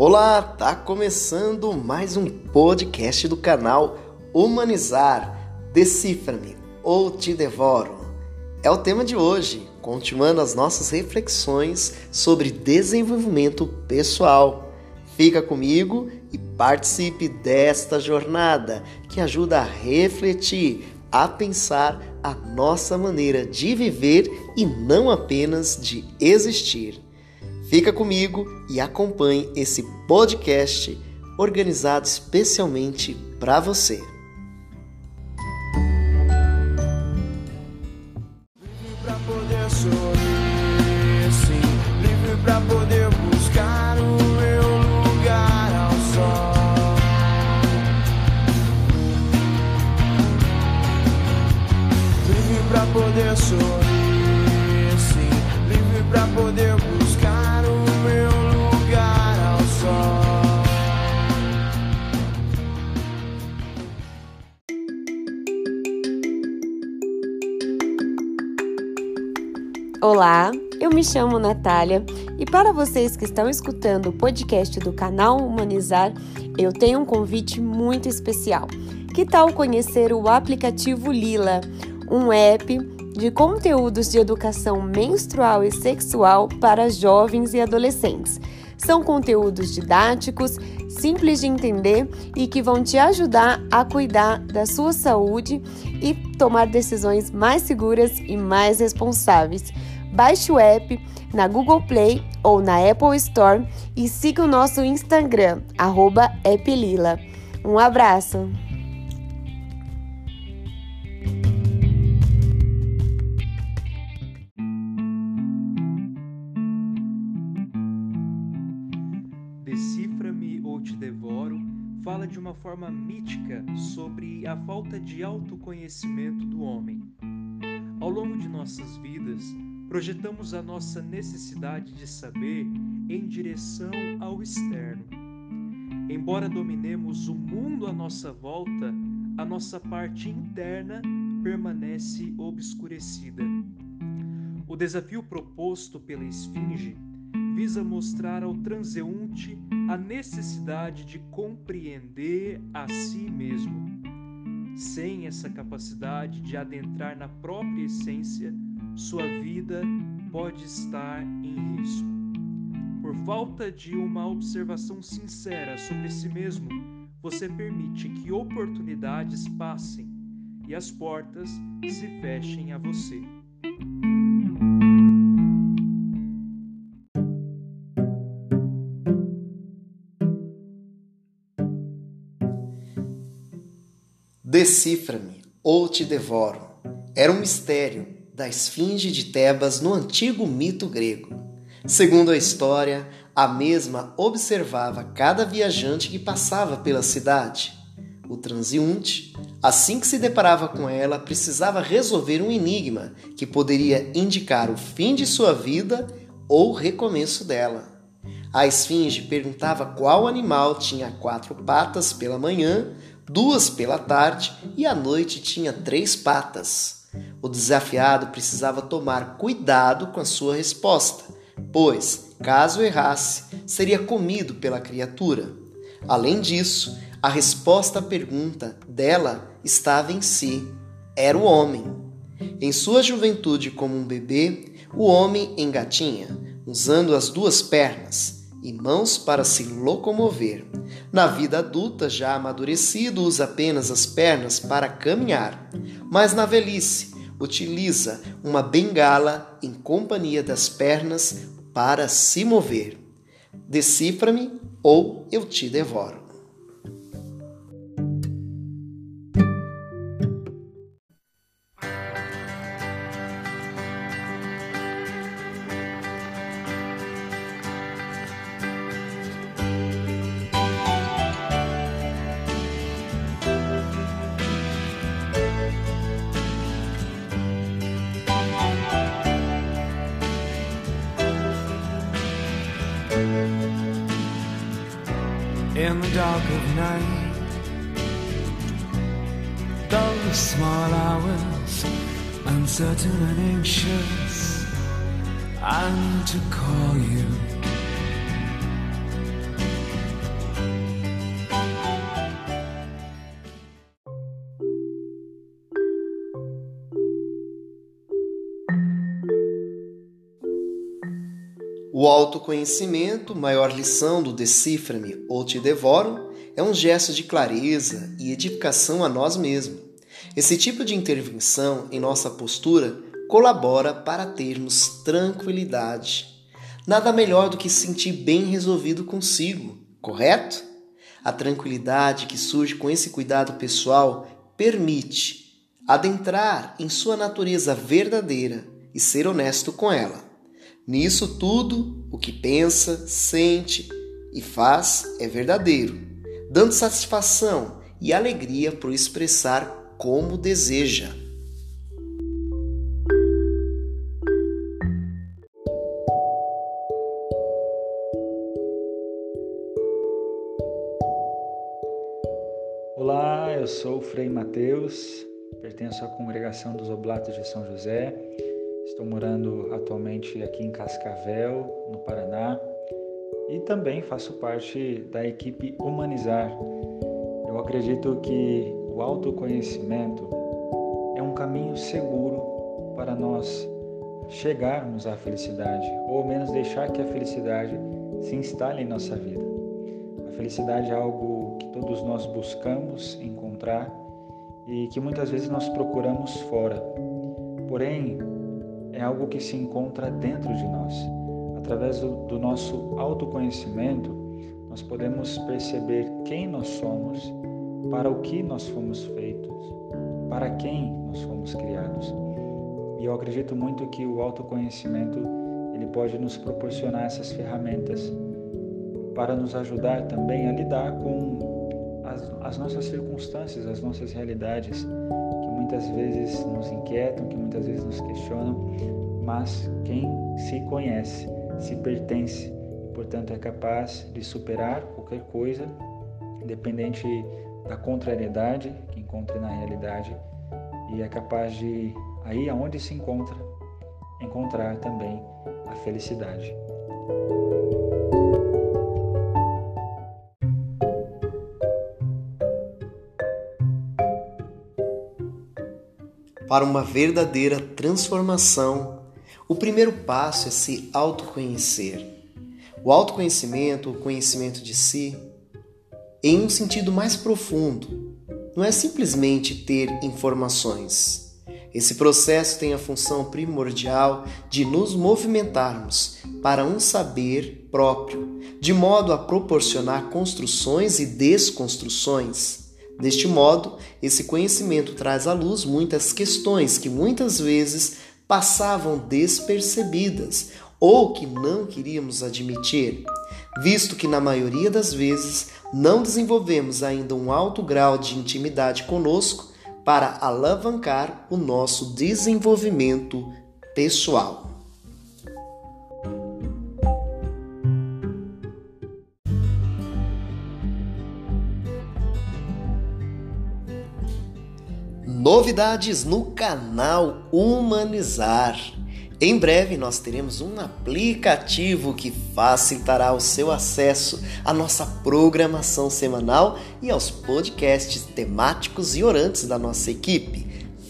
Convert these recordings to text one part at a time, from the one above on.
Olá, tá começando mais um podcast do canal Humanizar. Decifra-me ou te devoro. É o tema de hoje, continuando as nossas reflexões sobre desenvolvimento pessoal. Fica comigo e participe desta jornada que ajuda a refletir, a pensar a nossa maneira de viver e não apenas de existir. Fica comigo e acompanhe esse podcast organizado especialmente para você. Livre pra poder. Livre pra poder buscar o meu lugar ao sol. Livre pra poder sorrir, Olá, eu me chamo Natália e para vocês que estão escutando o podcast do canal Humanizar, eu tenho um convite muito especial. Que tal conhecer o aplicativo Lila, um app de conteúdos de educação menstrual e sexual para jovens e adolescentes? São conteúdos didáticos, simples de entender e que vão te ajudar a cuidar da sua saúde e tomar decisões mais seguras e mais responsáveis. Baixe o app na Google Play ou na Apple Store e siga o nosso Instagram, appLila. Um abraço! Decifra-me ou te devoro fala de uma forma mítica sobre a falta de autoconhecimento do homem. Ao longo de nossas vidas, projetamos a nossa necessidade de saber em direção ao externo. Embora dominemos o mundo à nossa volta, a nossa parte interna permanece obscurecida. O desafio proposto pela Esfinge visa mostrar ao transeunte a necessidade de compreender a si mesmo. Sem essa capacidade de adentrar na própria essência, sua vida pode estar em risco. Por falta de uma observação sincera sobre si mesmo, você permite que oportunidades passem e as portas se fechem a você. Decifra-me ou te devoro. Era um mistério da esfinge de Tebas no antigo mito grego. Segundo a história, a mesma observava cada viajante que passava pela cidade. O transeunte, assim que se deparava com ela, precisava resolver um enigma que poderia indicar o fim de sua vida ou o recomeço dela. A esfinge perguntava qual animal tinha quatro patas pela manhã, duas pela tarde e à noite tinha três patas. O desafiado precisava tomar cuidado com a sua resposta, pois, caso errasse, seria comido pela criatura. Além disso, a resposta à pergunta dela estava em si: era o homem. Em sua juventude, como um bebê, o homem engatinha, usando as duas pernas e mãos para se locomover. Na vida adulta, já amadurecido, usa apenas as pernas para caminhar, mas na velhice, utiliza uma bengala em companhia das pernas para se mover. Decifra-me ou eu te devoro. Dark of night. Those small hours, uncertain and anxious, need to call you. Autoconhecimento, maior lição do Decifra-me ou Te Devoro, é um gesto de clareza e edificação a nós mesmos. Esse tipo de intervenção em nossa postura colabora para termos tranquilidade. Nada melhor do que se sentir bem resolvido consigo, correto? A tranquilidade que surge com esse cuidado pessoal permite adentrar em sua natureza verdadeira e ser honesto com ela. Nisso tudo, o que pensa, sente e faz é verdadeiro, dando satisfação e alegria por expressar como deseja. Olá, eu sou o Frei Mateus, pertenço à congregação dos Oblatos de São José. Estou morando atualmente aqui em Cascavel, no Paraná, e também faço parte da equipe Humanizar. Eu acredito que o autoconhecimento é um caminho seguro para nós chegarmos à felicidade, ou ao menos deixar que a felicidade se instale em nossa vida. A felicidade é algo que todos nós buscamos encontrar e que muitas vezes nós procuramos fora. Porém, é algo que se encontra dentro de nós. Através do, nosso autoconhecimento, nós podemos perceber quem nós somos, para o que nós fomos feitos, para quem nós fomos criados. E eu acredito muito que o autoconhecimento ele pode nos proporcionar essas ferramentas para nos ajudar também a lidar com as, as nossas circunstâncias, as nossas realidades, muitas vezes nos inquietam, que muitas vezes nos questionam, mas quem se conhece, se pertence portanto, é capaz de superar qualquer coisa, independente da contrariedade que encontre na realidade, e é capaz de, aí aonde se encontra, encontrar também a felicidade. Para uma verdadeira transformação, o primeiro passo é se autoconhecer. O autoconhecimento, o conhecimento de si, em um sentido mais profundo, não é simplesmente ter informações. Esse processo tem a função primordial de nos movimentarmos para um saber próprio, de modo a proporcionar construções e desconstruções Deste modo, esse conhecimento traz à luz muitas questões que muitas vezes passavam despercebidas ou que não queríamos admitir, visto que na maioria das vezes não desenvolvemos ainda um alto grau de intimidade conosco para alavancar o nosso desenvolvimento pessoal. Novidades no canal Humanizar. Em breve nós teremos um aplicativo que facilitará o seu acesso à nossa programação semanal e aos podcasts temáticos e orantes da nossa equipe.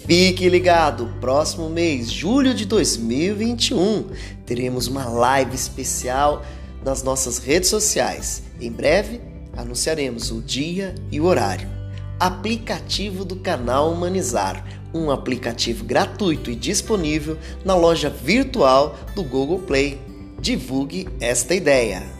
Fique ligado, próximo mês, julho de 2021, teremos uma live especial nas nossas redes sociais. Em breve anunciaremos o dia e o horário aplicativo do canal Humanizar, um aplicativo gratuito e disponível na loja virtual do Google Play. Divulgue esta ideia.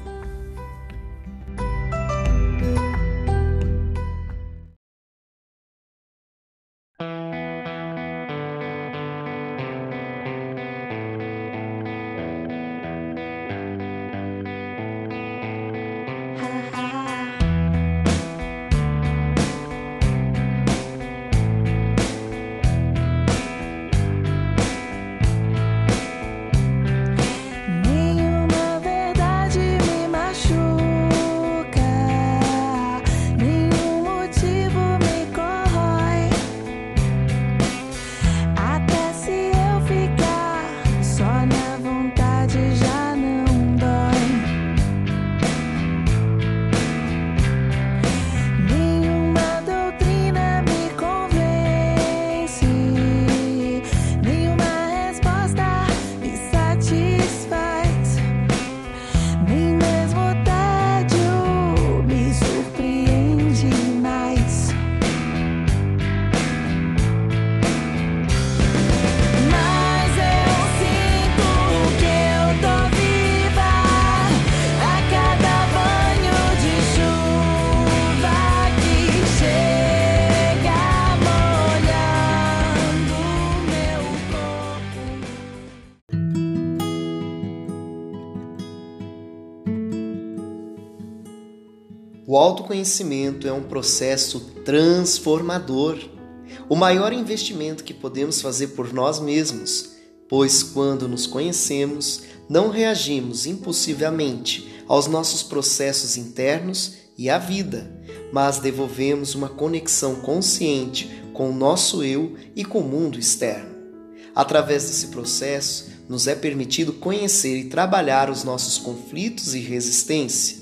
O autoconhecimento é um processo transformador, o maior investimento que podemos fazer por nós mesmos, pois quando nos conhecemos, não reagimos impulsivamente aos nossos processos internos e à vida, mas devolvemos uma conexão consciente com o nosso eu e com o mundo externo. Através desse processo, nos é permitido conhecer e trabalhar os nossos conflitos e resistência,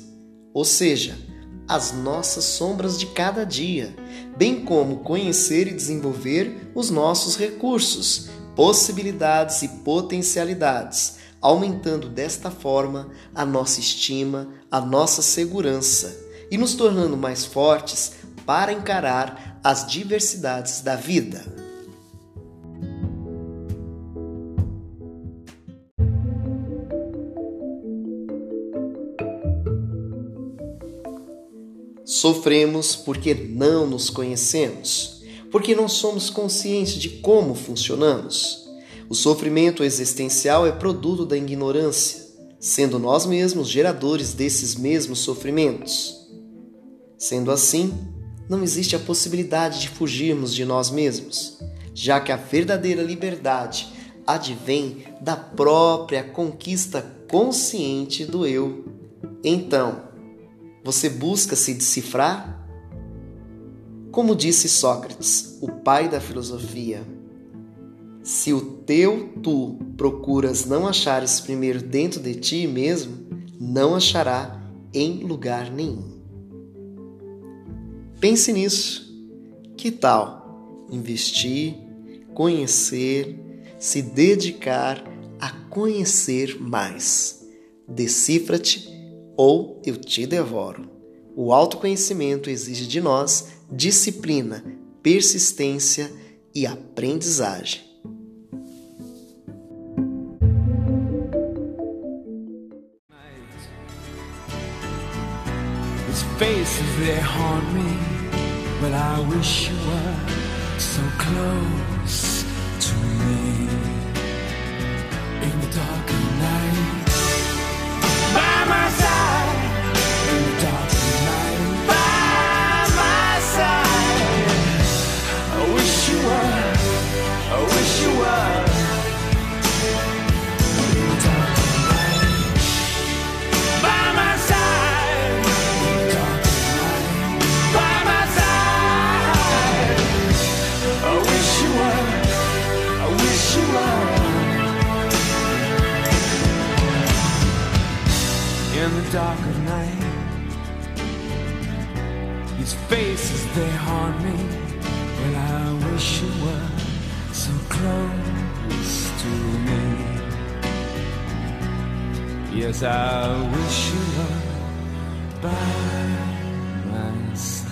ou seja, as nossas sombras de cada dia, bem como conhecer e desenvolver os nossos recursos, possibilidades e potencialidades, aumentando desta forma a nossa estima, a nossa segurança e nos tornando mais fortes para encarar as diversidades da vida. Sofremos porque não nos conhecemos, porque não somos conscientes de como funcionamos. O sofrimento existencial é produto da ignorância, sendo nós mesmos geradores desses mesmos sofrimentos. Sendo assim, não existe a possibilidade de fugirmos de nós mesmos, já que a verdadeira liberdade advém da própria conquista consciente do eu. Então, você busca se decifrar? Como disse Sócrates, o pai da filosofia, se o teu tu procuras não achares primeiro dentro de ti mesmo, não achará em lugar nenhum. Pense nisso. Que tal investir, conhecer, se dedicar a conhecer mais? Decifra-te ou eu te devoro. O autoconhecimento exige de nós disciplina, persistência e aprendizagem. faces they haunt me, but I wish you were so close to me in the dark dark of night. These faces, they haunt me. Well, I wish you were so close to me. Yes, I wish you were by my side.